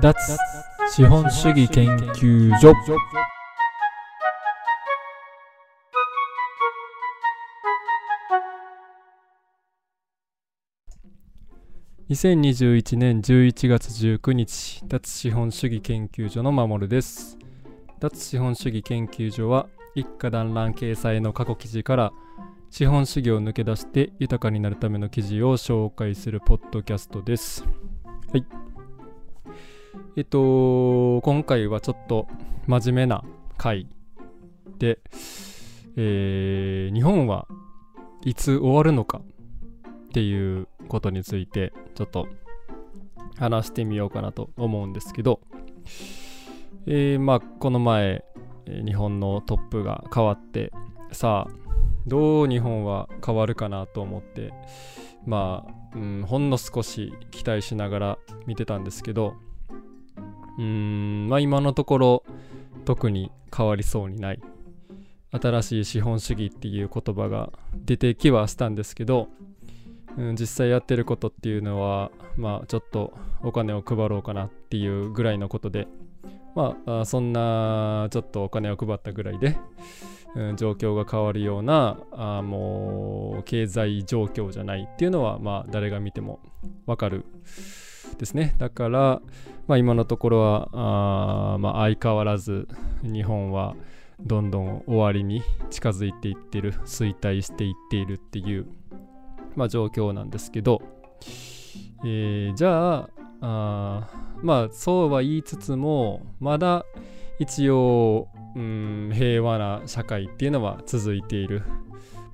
脱資本主義研究所。2021年11月19日脱資本主義研究所の守です。脱資本主義研究所は一家団らん掲載の過去記事から資本主義を抜け出して豊かになるための記事を紹介するポッドキャストです。はい。えっと今回はちょっと真面目な回で、えー、日本はいつ終わるのかっていうことについてちょっと話してみようかなと思うんですけど、えー、まあこの前日本のトップが変わってさあどう日本は変わるかなと思ってまあ、うん、ほんの少し期待しながら見てたんですけどうーんまあ今のところ特に変わりそうにない。新しい資本主義っていう言葉が出てきはしたんですけどうん、実際やってることっていうのは、まあ、ちょっとお金を配ろうかなっていうぐらいのことで、まあ、そんなちょっとお金を配ったぐらいで、うん、状況が変わるようなあもう経済状況じゃないっていうのは、まあ、誰が見てもわかるですね。だから、まあ、今のところはあ、まあ、相変わらず日本はどんどん終わりに近づいていってる衰退していっているっていうまあ、状況なんですけど、えー、じゃああまあそうは言いつつもまだ一応、うん、平和な社会っていうのは続いている、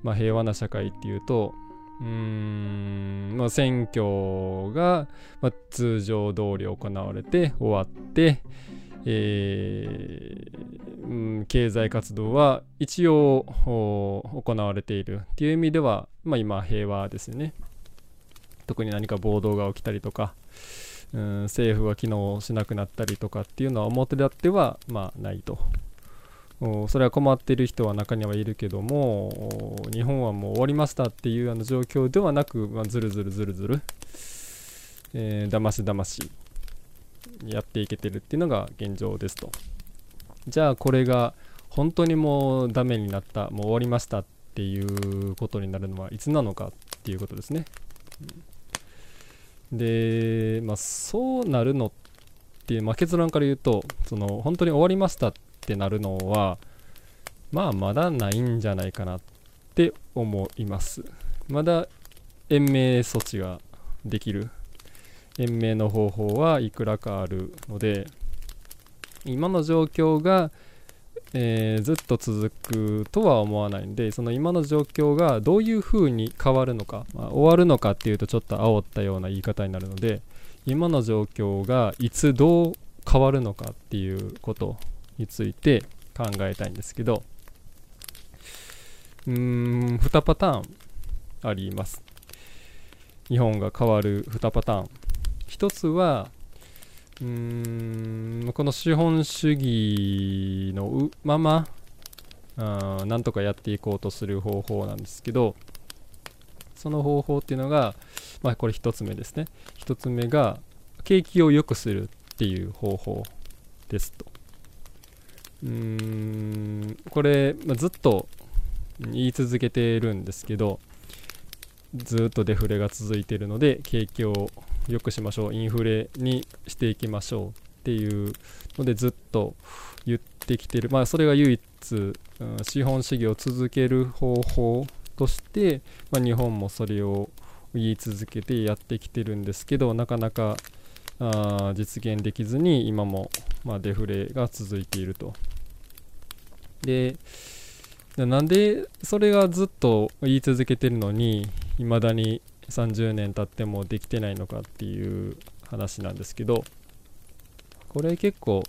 まあ、平和な社会っていうとうーん、まあ、選挙が、まあ、通常通り行われて終わって、えー、うん、経済活動は一応行われているっていう意味では、まあ、今平和ですよね。特に何か暴動が起きたりとか、うん、政府が機能しなくなったりとかっていうのは表立っては、まあ、ないと。それは困っている人は中にはいるけども日本はもう終わりましたっていうあの状況ではなく、まあ、ずるずるずるずる、えー、だましだましやっていけてるっていうのが現状ですと。じゃあこれが本当にもうダメになった、もう終わりましたっていうことになるのはいつなのかっていうことですね。で、まあ、そうなるのって、まあ、結論から言うと、その本当に終わりましたってってなるのは、まあまだないんじゃないかなって思います。まだ延命措置ができる延命の方法はいくらかあるので今の状況が、えー、ずっと続くとは思わないんでその今の状況がどういう風に変わるのか、まあ、終わるのかっていうとちょっと煽ったような言い方になるので今の状況がいつどう変わるのかっていうことについて考えたいんですけどうーん2パターンあります。日本が変わる2パターン。一つはうーんこの資本主義のままあなんとかやっていこうとする方法なんですけどその方法っていうのが、まあ、これ1つ目ですね。1つ目が景気を良くするっていう方法ですと。うーんこれ、まあ、ずっと言い続けてるんですけどずっとデフレが続いてるので景気を良くしましょうインフレにしていきましょうっていうのでずっと言ってきてる。まあそれが唯一、うん、資本主義を続ける方法として、まあ、日本もそれを言い続けてやってきてるんですけどなかなかあ実現できずに今も、まあ、デフレが続いていると。でなんでそれがずっと言い続けてるのに未だに30年経ってもできてないのかっていう話なんですけどこれ結構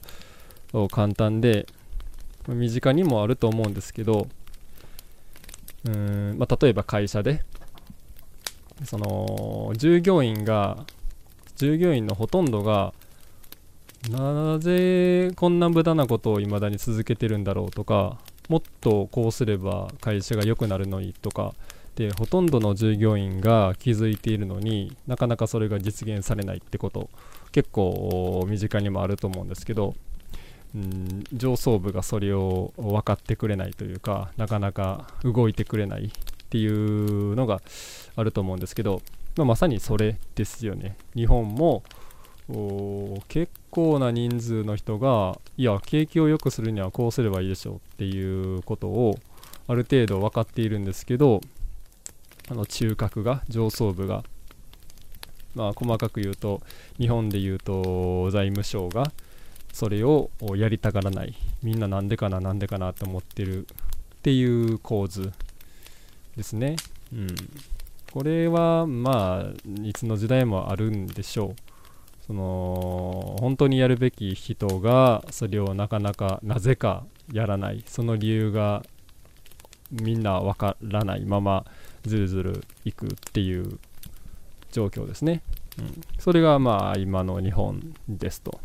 簡単で身近にもあると思うんですけどうん、まあ、例えば会社でその従業員が従業員のほとんどがなぜこんな無駄なことを未だに続けてるんだろうとかもっとこうすれば会社が良くなるのにとかでほとんどの従業員が気づいているのになかなかそれが実現されないってこと結構身近にもあると思うんですけど、うん、上層部がそれを分かってくれないというかなかなか動いてくれないっていうのがあると思うんですけど、まあ、まさにそれですよね。日本も結構な人数の人がいや景気を良くするにはこうすればいいでしょうっていうことをある程度分かっているんですけどあの中核が上層部がまあ細かく言うと日本で言うと財務省がそれをやりたがらない。みんななんでかななんでかなと思ってるっていう構図ですね。うん。これはまあいつの時代もあるんでしょう。その本当にやるべき人がそれをなかなかなぜかやらない。その理由がみんなわからないままずるずるいくっていう状況ですね、うん、それがまあ今の日本ですと。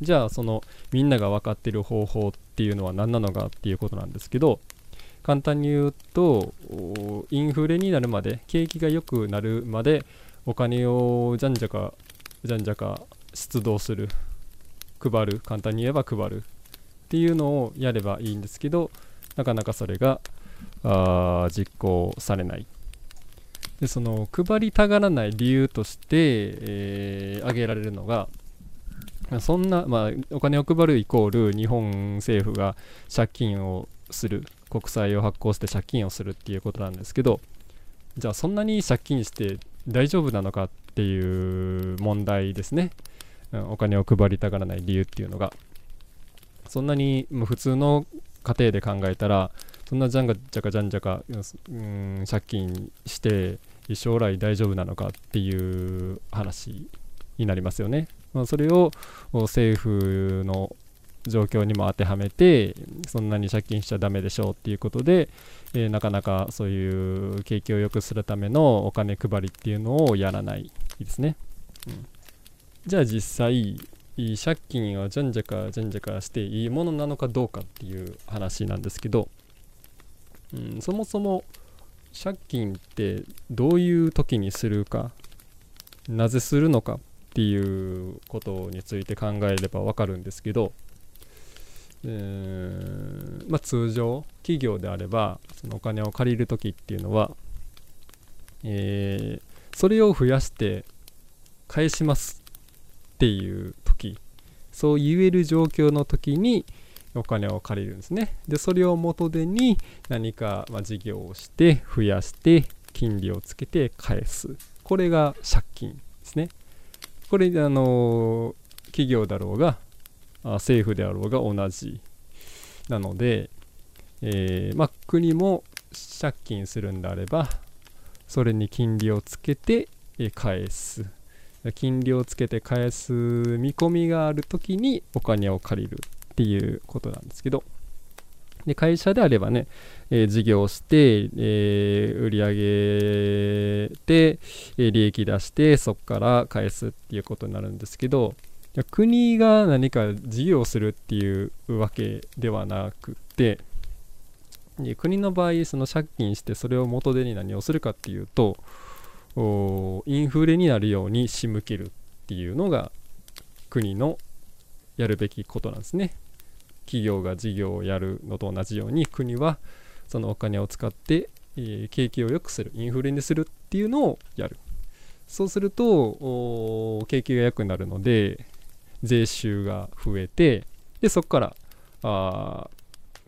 じゃあそのみんなが分かってる方法っていうのは何なのかっていうことなんですけど簡単に言うとインフレになるまで景気が良くなるまでお金をじゃんじゃかじゃんじゃか出動する。配る。簡単に言えば配る。っていうのをやればいいんですけどなかなかそれがあ実行されない。でその配りたがらない理由として、えー、挙げられるのがそんな、まあ、お金を配るイコール日本政府が借金をする。国債を発行して借金をするっていうことなんですけどじゃあそんなに借金して大丈夫なのかっていう問題ですね、うん、お金を配りたがらない理由っていうのがそんなにもう普通の家庭で考えたらそんなじゃんがじゃかじゃんじゃか、うん、借金して将来大丈夫なのかっていう話になりますよね。まあ、それを政府の状況にも当てはめてそんなに借金しちゃダメでしょうっていうことで、えー、なかなかそういう景気を良くするためのお金配りっていうのをやらないですね、うん、じゃあ実際借金はじゃんじゃかじゃんじゃかしていいものなのかどうかっていう話なんですけど、うん、そもそも借金ってどういう時にするかなぜするのかっていうことについて考えればわかるんですけど、え、まあ、通常企業であればそのお金を借りる時っていうのは、えー、それを増やして返しますっていう時そう言える状況の時にお金を借りるんですね。でそれを元手に何か、ま事業をして増やして金利をつけて返す。これが借金ですね。これあの企業だろうが政府であろうが同じなので、えー、まあ、国も借金するんであればそれに金利をつけて返す。金利をつけて返す見込みがある時にお金を借りるっていうことなんですけど。で会社であればね、えー、事業して、えー、売り上げて、え、利益出してそこから返すっていうことになるんですけど国が何か事業するっていうわけではなくてで国の場合その借金してそれを元手に何をするかっていうとインフレになるように仕向けるっていうのが国のやるべきことなんですね。企業が事業をやるのと同じように国はそのお金を使って、えー、景気を良くするインフレにするっていうのをやる。そうすると景気が良くなるので税収が増えてでそこからあ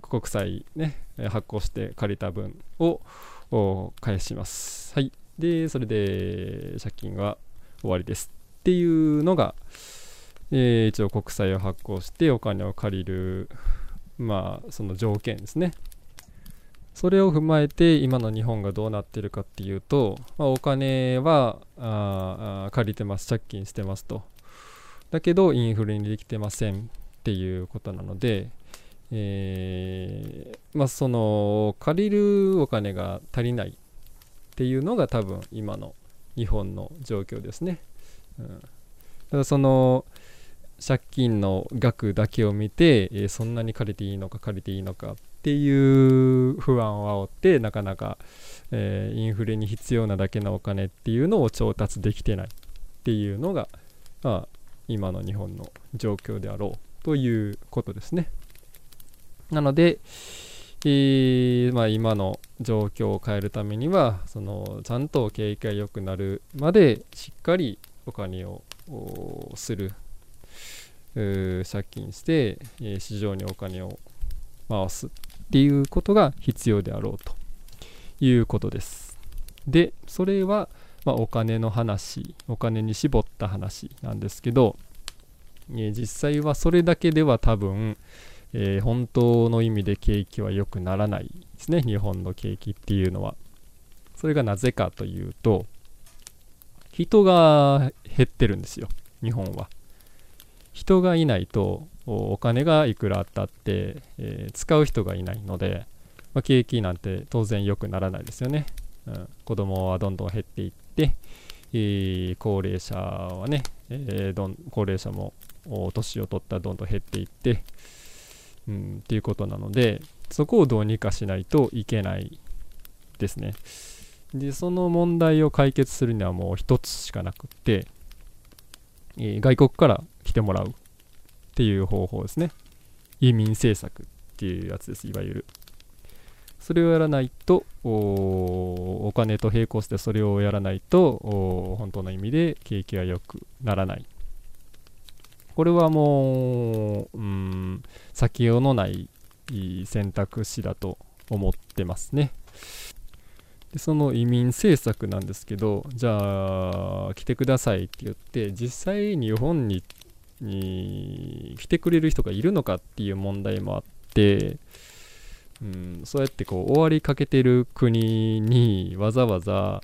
国債ね発行して借りた分を返します。はい。で、それで借金は終わりですっていうのが、えー、一応国債を発行してお金を借りる、まあ、その条件ですね。それを踏まえて今の日本がどうなってるかっていうと、まあ、お金はあ借りてます借金してますとだけどインフレにできてませんっていうことなのでえー、まあその借りるお金が足りないっていうのが多分今の日本の状況ですね。うん、ただその借金の額だけを見て、えー、そんなに借りていいのか借りていいのかっていう不安を煽ってなかなかえー、インフレに必要なだけのお金っていうのを調達できてないっていうのが、まあ、今の日本の状況であろうということですね。なので、えー、まあ、今の状況を変えるためにはそのちゃんと景気が良くなるまでしっかりお金をする借金して、えー、市場にお金を回すっていうことが必要であろうということです。でそれは、まあ、お金の話お金に絞った話なんですけど、え、実際はそれだけでは多分えー、本当の意味で景気は良くならないですね。日本の景気っていうのは。それがなぜかというと人が減ってるんですよ。日本は。人がいないとお金がいくらあったって、えー、使う人がいないので、まあ、景気なんて当然良くならないですよね、うん、子供はどんどん減っていって、えー、高齢者はね、えー、どん高齢者も年を取ったらどんどん減っていってうん、っていうことなのでそこをどうにかしないといけないですね。でその問題を解決するにはもう一つしかなくって、えー、外国から来てもらうっていう方法ですね。移民政策っていうやつですいわゆる。それをやらないとお金と並行してそれをやらないと本当の意味で景気が良くならないこれはもう、うん、先よのない選択肢だと思ってますね。でその移民政策なんですけど、じゃあ来てくださいって言って、実際日本に来てくれる人がいるのかっていう問題もあって、うん、そうやってこう終わりかけてる国にわざわざ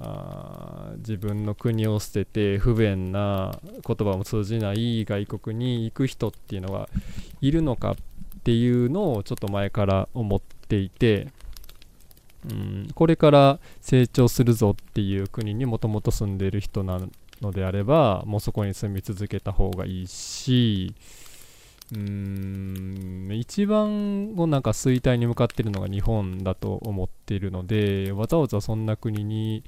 あ自分の国を捨てて不便な言葉も通じない外国に行く人っていうのがいるのかっていうのをちょっと前から思っていて、うん、これから成長するぞっていう国にもともと住んでる人なのであればもうそこに住み続けた方がいいしうーん一番をなんか衰退に向かってるのが日本だと思っているのでわざわざそんな国に、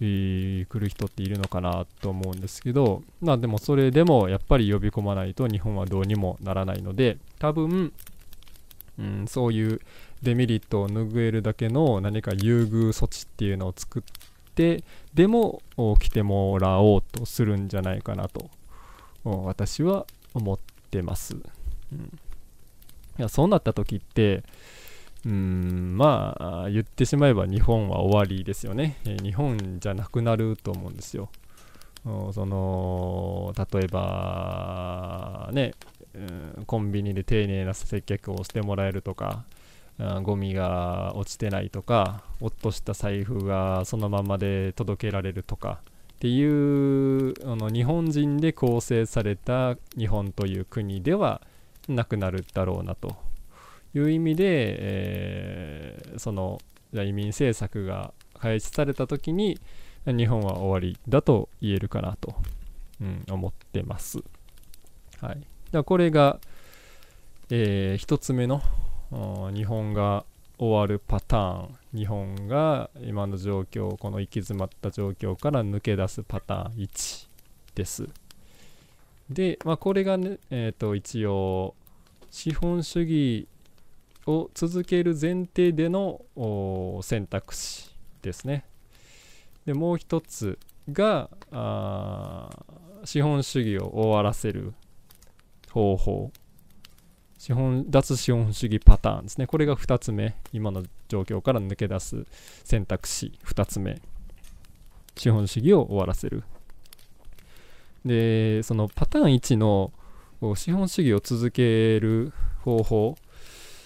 えー、来る人っているのかなと思うんですけどまあでもそれでもやっぱり呼び込まないと日本はどうにもならないので多分、うん、そういうデメリットを拭えるだけの何か優遇措置っていうのを作ってでも来てもらおうとするんじゃないかなと私は思ってってます。うん、いやそうなった時ってうんまあ言ってしまえば日本は終わりですよね、え、日本じゃなくなると思うんですよ。その例えばね、うん、コンビニで丁寧な接客をしてもらえるとかゴミが落ちてないとか落とした財布がそのままで届けられるとかっていうあの日本人で構成された日本という国ではなくなるだろうなという意味で、えー、その移民政策が開始された時に日本は終わりだと言えるかなと、うん、思ってます。はい、だこれが、えー、1つ目の日本が終わるパターン。日本が今の状況この行き詰まった状況から抜け出すパターン1です。で、まあ、これがね、えー、と一応資本主義を続ける前提での選択肢ですね。でもう一つが資本主義を終わらせる方法。資本脱資本主義パターンですね。これが2つ目。今の状況から抜け出す選択肢2つ目。資本主義を終わらせる。で、そのパターン1の資本主義を続ける方法、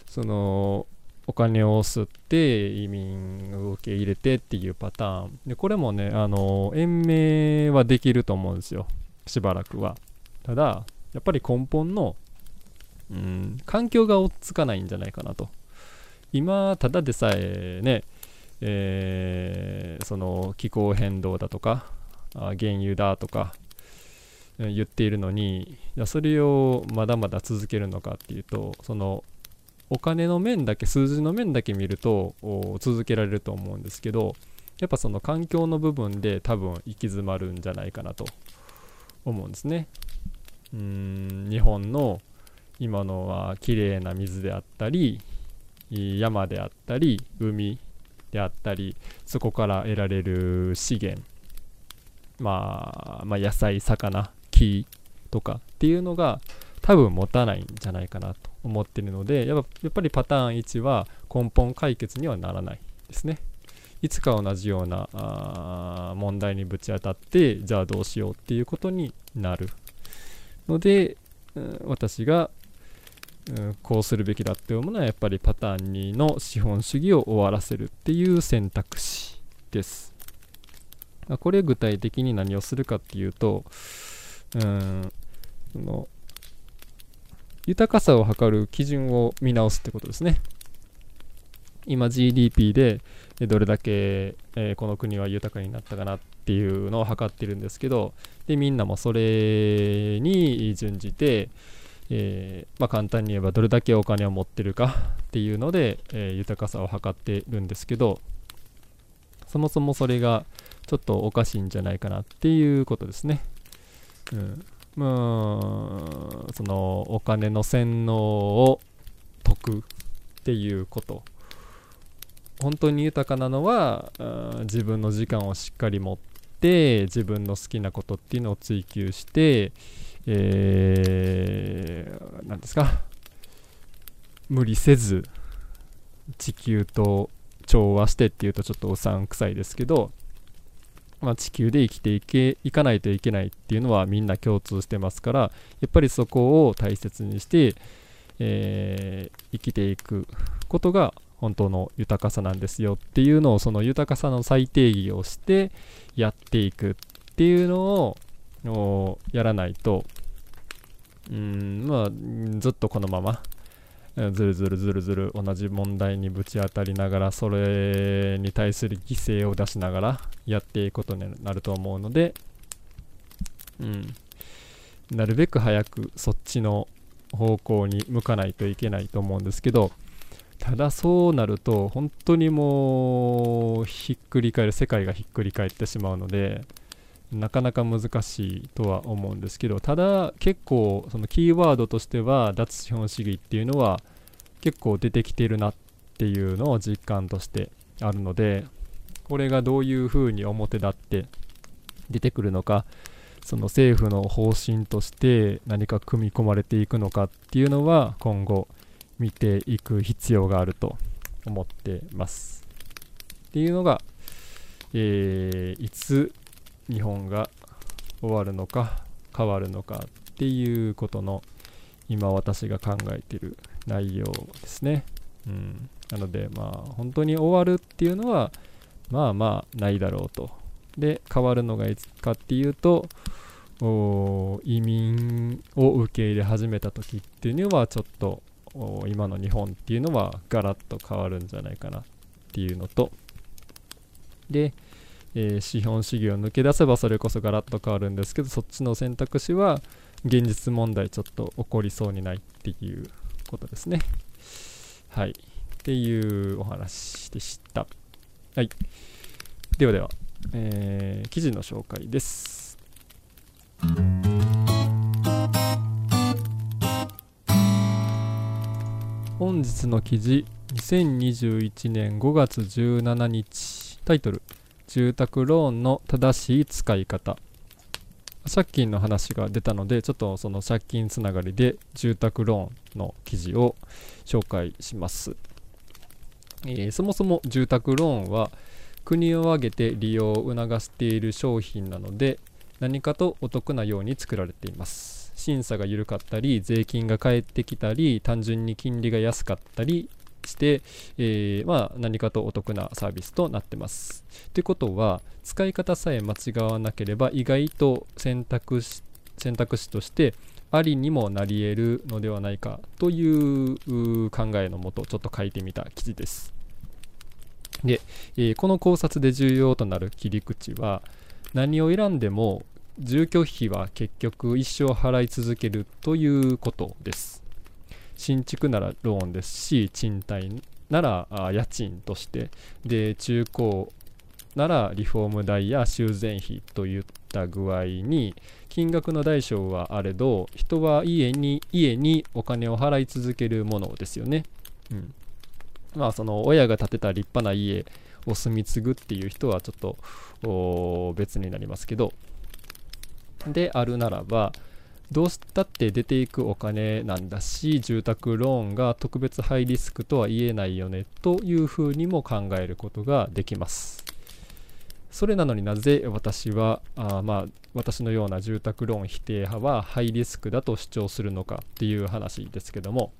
そのお金を吸って移民を受け入れてっていうパターン。で、これもね、あの、延命はできると思うんですよ。しばらくは。ただ、やっぱり根本の環境が追っつかないんじゃないかなと。今、ただでさえね、えー、その気候変動だとか、あ原油だとか言っているのに、それをまだまだ続けるのかっていうと、そのお金の面だけ数字の面だけ見ると続けられると思うんですけどやっぱその環境の部分で多分行き詰まるんじゃないかなと思うんですねうん日本の今のは綺麗な水であったり山であったり海であったりそこから得られる資源、まあ、まあ野菜魚木とかっていうのが多分持たないんじゃないかなと思ってるのでやっぱりパターン1は根本解決にはならないですね。いつか同じようなあ問題にぶち当たってじゃあどうしようっていうことになるので、私が、こうするべきだって思うのはやっぱりパターン2の資本主義を終わらせるっていう選択肢です。これ具体的に何をするかっていうと、うん、その豊かさを測る基準を見直すってことですね。今 GDP でどれだけ、え、この国は豊かになったかなっていうのを測ってるんですけどでみんなもそれに準じて、えー、まあ、簡単に言えばどれだけお金を持ってるか っていうので、えー、豊かさを測ってるんですけどそもそもそれがちょっとおかしいんじゃないかなっていうことですね。うん、まあそのお金の洗脳を解くっていうこと本当に豊かなのは自分の時間をしっかり持って自分の好きなことっていうのを追求してえー、何ですか？無理せず地球と調和してっていうとちょっとおさんくさいですけど、まあ、地球で生きていけいかないといけないっていうのはみんな共通してますからやっぱりそこを大切にして、えー、生きていくことが本当の豊かさなんですよっていうのをその豊かさの再定義をしてやっていくっていうのをやらないと、うん、まあ、ずっとこのまま、ずるずるずるずる同じ問題にぶち当たりながら、それに対する犠牲を出しながらやっていくことになると思うので、うん、なるべく早くそっちの方向に向かないといけないと思うんですけど、ただそうなると本当にもうひっくり返る世界がひっくり返ってしまうのでなかなか難しいとは思うんですけどただ結構そのキーワードとしては脱資本主義っていうのは結構出てきてるなっていうのを実感としてあるのでこれがどういうふうに表立って出てくるのかその政府の方針として何か組み込まれていくのかっていうのは今後見ていく必要があると思ってます。っていうのが、えー、いつ日本が終わるのか変わるのかっていうことの今私が考えてる内容ですね。うん、なのでまあ本当に終わるっていうのはまあまあないだろうと。で変わるのがいつかっていうと移民を受け入れ始めた時っていうのはちょっと今の日本っていうのはガラッと変わるんじゃないかなっていうのとでえー、資本主義を抜け出せばそれこそガラッと変わるんですけどそっちの選択肢は現実問題ちょっと起こりそうにないっていうことですね。はい。っていうお話でした。はい。ではでは、えー、記事の紹介です。本日の記事2021年5月17日。タイトル。住宅ローンの正しい使い方。借金の話が出たのでちょっとその借金つながりで住宅ローンの記事を紹介します、えー、そもそも住宅ローンは国を挙げて利用を促している商品なので何かとお得なように作られています。審査が緩かったり税金が返ってきたり単純に金利が安かったりして、えー、まあ、何かとお得なサービスとなってます。ということは使い方さえ間違わなければ意外と選択肢選択肢としてありにもなり得るのではないかという考えのもとちょっと書いてみた記事です。で、えー、この考察で重要となる切り口は何を選んでも住居費は結局一生払い続けるということです。新築ならローンですし賃貸なら家賃として。で中古ならリフォーム代や修繕費といった具合に金額の大小はあれど人は家に家にお金を払い続けるものですよね。うん。まあその親が建てた立派な家を住み継ぐっていう人はちょっと別になりますけど。であるならばどうしたって出ていくお金なんだし住宅ローンが特別ハイリスクとは言えないよねというふうにも考えることができますそれなのになぜ私はあまあ私のような住宅ローン否定派はハイリスクだと主張するのかっていう話ですけども、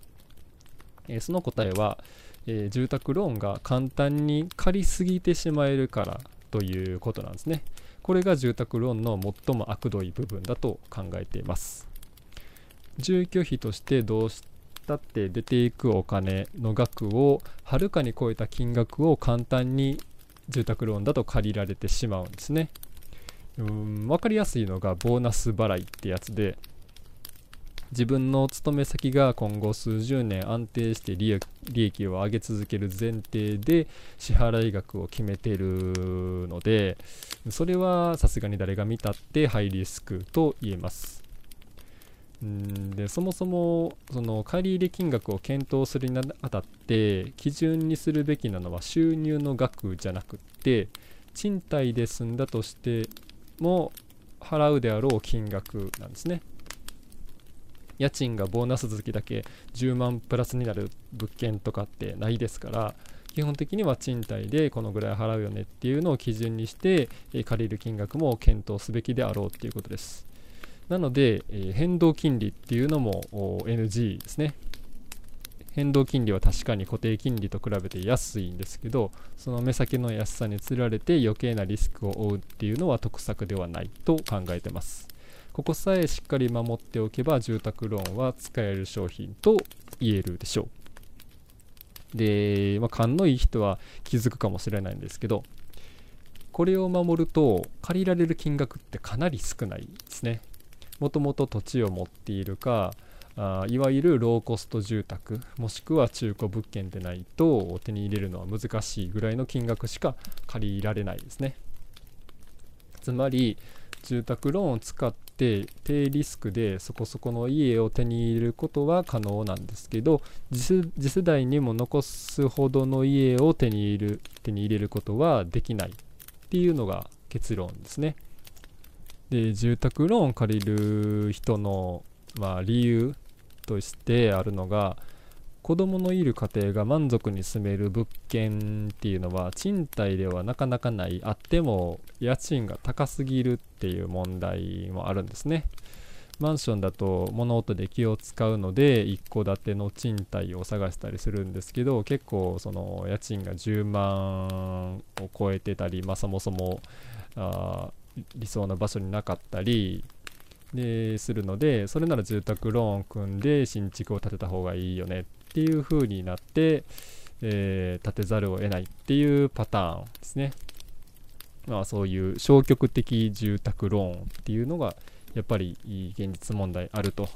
えー、その答えは、えー、住宅ローンが簡単に借りすぎてしまえるからということなんですね。これが住宅ローンの最も悪どい部分だと考えています。住居費としてどうしたって出ていくお金の額をはるかに超えた金額を簡単に住宅ローンだと借りられてしまうんですね。うん分かりやすいのがボーナス払いってやつで自分の勤め先が今後数十年安定して利益を上げ続ける前提で支払額を決めてるのでそれはさすがに誰が見たってハイリスクと言えます。んでそもそもその借入金額を検討するにあたって基準にするべきなのは収入の額じゃなくって賃貸で済んだとしても払うであろう金額なんですね。家賃がボーナス月だけ10万プラスになる物件とかってないですから基本的には賃貸でこのぐらい払うよねっていうのを基準にして、え借りる金額も検討すべきであろうっていうことです。なので、え変動金利っていうのも NG ですね。変動金利は確かに固定金利と比べて安いんですけどその目先の安さにつられて余計なリスクを負うっていうのは得策ではないと考えてます。ここさえしっかり守っておけば住宅ローンは使える商品と言えるでしょう。で、まあ、勘のいい人は気づくかもしれないんですけど、これを守ると借りられる金額ってかなり少ないですね。もともと土地を持っているか、あいわゆるローコスト住宅もしくは中古物件でないと手に入れるのは難しいぐらいの金額しか借りられないですねつまり住宅ローンを使って低リスクでそこそこの家を手に入れることは可能なんですけど次世代にも残すほどの家を手に入れる手に入れることはできないっていうのが結論ですね。で住宅ローン借りる人の、まあ、理由としてあるのが子供のいる家庭が満足に住める物件っていうのは賃貸ではなかなかないあっても家賃が高すぎるっていう問題もあるんですね。マンションだと物音で気を使うので一戸建ての賃貸を探したりするんですけど結構その家賃が10万を超えてたり、まあ、そもそもあ理想の場所になかったりでするのでそれなら住宅ローンを組んで新築を建てた方がいいよねっっていう風になって、えー、立てざるを得ないっていうパターンですね。まあそういう消極的住宅ローンっていうのがやっぱり現実問題あると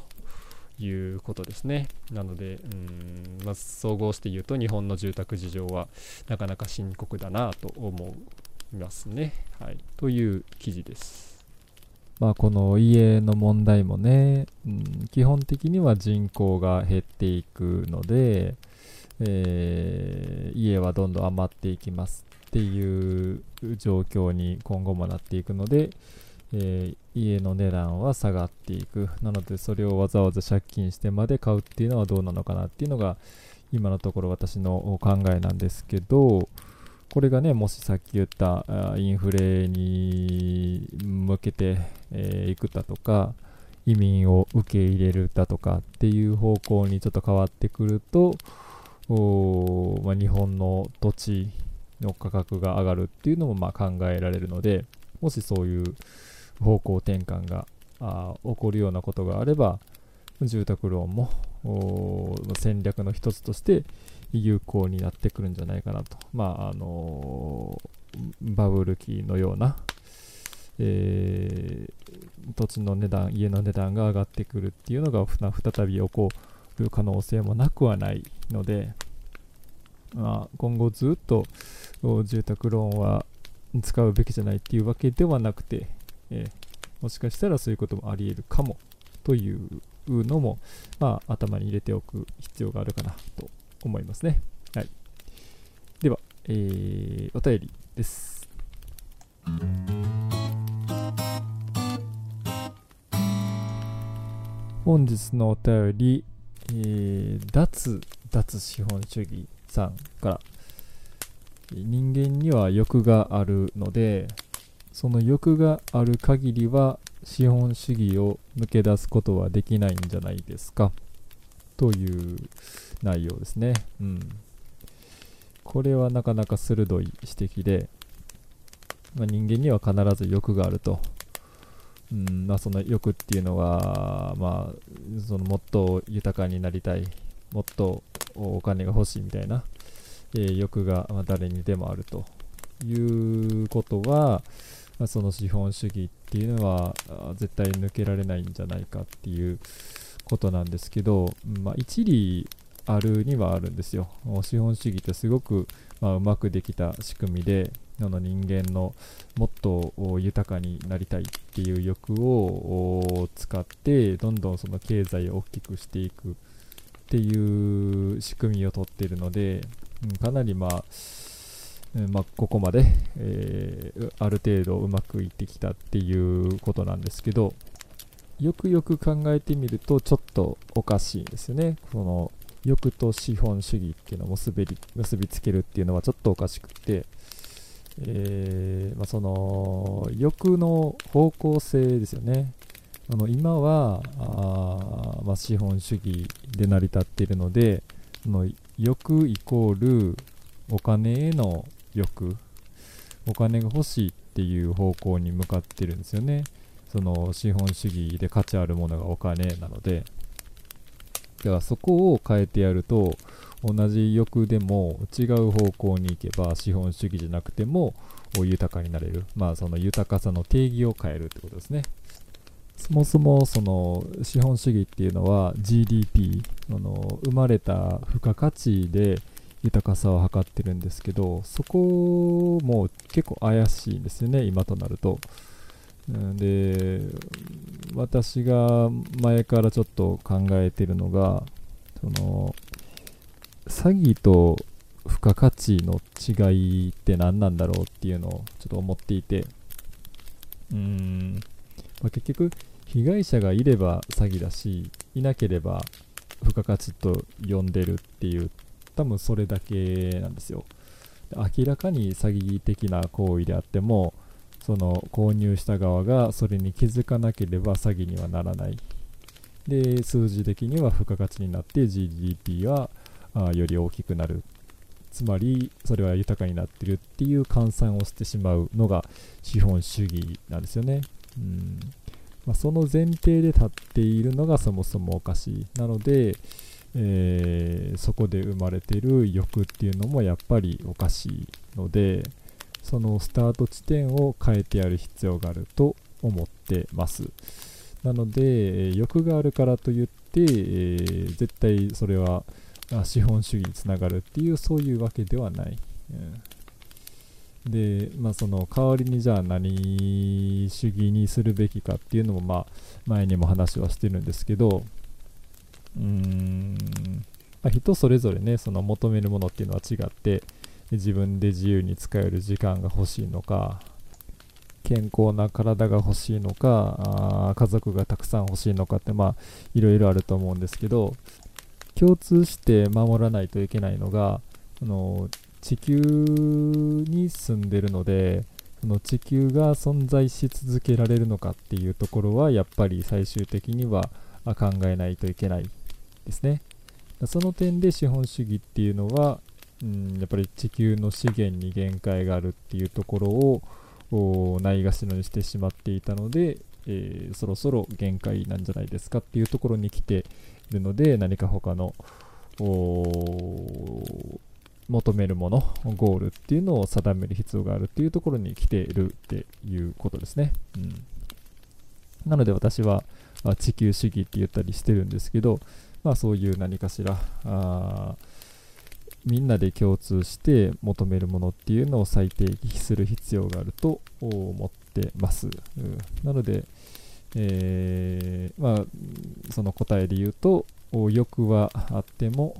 いうことですね。なので、うんまあ、総合して言うと日本の住宅事情はなかなか深刻だなと思いますね。はい、という記事です。まあ、この家の問題もね、うん、基本的には人口が減っていくので、えー、家はどんどん余っていきますっていう状況に今後もなっていくので、えー、家の値段は下がっていく。なのでそれをわざわざ借金してまで買うっていうのはどうなのかなっていうのが今のところ私の考えなんですけど、これがね、もしさっき言ったインフレに向けて、えー、くだとか、移民を受け入れるだとかっていう方向にちょっと変わってくると、まあ、日本の土地の価格が上がるっていうのもま考えられるので、もしそういう方向転換があ起こるようなことがあれば、住宅ローンも戦略の一つとして有効になってくるんじゃないかなと。まあ、あのー、バブル期のような、えー、土地の値段、家の値段が上がってくるっていうのが再び起こる可能性もなくはないので、まあ、今後ずっと住宅ローンは使うべきじゃないっていうわけではなくて、えー、もしかしたらそういうこともあり得るかもというのも、まあ、頭に入れておく必要があるかなと思いますね。はい、では、えー、お便りです。本日のお便り、えー、脱脱資本主義さんから人間には欲があるのでその欲がある限りは資本主義を抜け出すことはできないんじゃないですかという内容ですね。うん。これはなかなか鋭い指摘で、まあ、人間には必ず欲があると。うんまあ、その欲っていうのは、まあ、そのもっと豊かになりたい、もっとお金が欲しいみたいな、えー、欲が、ま誰にでもあるということは、まあ、その資本主義っていうのは絶対抜けられないんじゃないかっていうことなんですけど、まあ、一理あるにはあるんですよ。資本主義ってすごく、まあ、うまくできた仕組みで、の人間のもっと豊かになりたいっていう欲を使ってどんどんその経済を大きくしていくっていう仕組みをとっているので、うん、かなりまあまあ、ここまで、えー、ある程度うまくいってきたっていうことなんですけどよくよく考えてみるとちょっとおかしいんですよね。この欲と資本主義っていうのを結び結びつけるっていうのはちょっとおかしくて、えー、まあ、その欲の方向性ですよね。あの今はあ、まあ、資本主義で成り立っているのでその欲イコールお金への欲お金が欲しいっていう方向に向かってるんですよね。その資本主義で価値あるものがお金なので。だからそこを変えてやると同じ欲でも違う方向に行けば資本主義じゃなくても豊かになれる。まあその豊かさの定義を変えるってことですね。そもそもその資本主義っていうのは GDP あの生まれた付加価値で豊かさを測ってるんですけどそこも結構怪しいんですよね今となると。で私が前からちょっと考えてるのがその詐欺と付加価値の違いって何なんだろうっていうのをちょっと思っていて。うーん、まあ、結局被害者がいれば詐欺だしいなければ付加価値と呼んでるっていう多分それだけなんですよ。明らかに詐欺的な行為であってもその購入した側がそれに気づかなければ詐欺にはならない。で数字的には付加価値になって GDP はあより大きくなる。つまりそれは豊かになってるっていう換算をしてしまうのが資本主義なんですよね、うん。まあ、その前提で立っているのがそもそもおかしい。なので、えー、そこで生まれてる欲っていうのもやっぱりおかしいのでそのスタート地点を変えてやる必要があると思ってます。なので欲があるからといって、えー、絶対それは資本主義につながるっていうそういうわけではない、うん、でまあその代わりにじゃあ何主義にするべきかっていうのもまあ前にも話はしてるんですけどうーん、ま、人それぞれねその求めるものっていうのは違って自分で自由に使える時間が欲しいのか健康な体が欲しいのかあ家族がたくさん欲しいのかってまあいろいろあると思うんですけど共通して守らないといけないのがあの地球に住んでるのでその地球が存在し続けられるのかっていうところはやっぱり最終的には考えないといけないですね。その点で資本主義っていうのは、うん、やっぱり地球の資源に限界があるっていうところをないがしろにしてしまっていたので、えー、そろそろ限界なんじゃないですかっていうところに来ているので何か他の求めるものゴールっていうのを定める必要があるっていうところに来ているっていうことですね。うん、なので私は地球主義って言ったりしてるんですけど、まあ、そういう何かしらあみんなで共通して求めるものっていうのを再定義する必要があると思ってます。うん、なので、えー、まあ、その答えで言うと、欲はあっても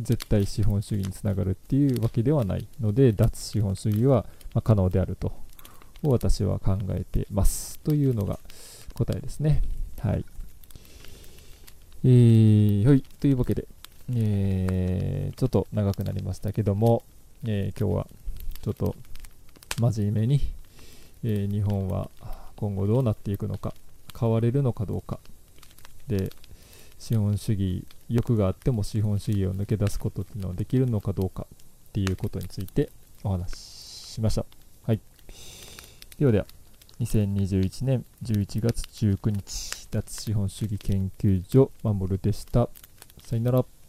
絶対資本主義につながるっていうわけではないので、脱資本主義は可能であると私は考えてますというのが答えですね。はい。えー、はい。というわけで、えー、ちょっと長くなりましたけども、えー、今日はちょっと真面目に、えー、日本は今後どうなっていくのか、変われるのかどうか、で、資本主義、欲があっても資本主義を抜け出すことっていうのはできるのかどうかっていうことについてお話ししました。はい。ではでは、2021年11月19日、脱資本主義研究所、守でした。さよなら。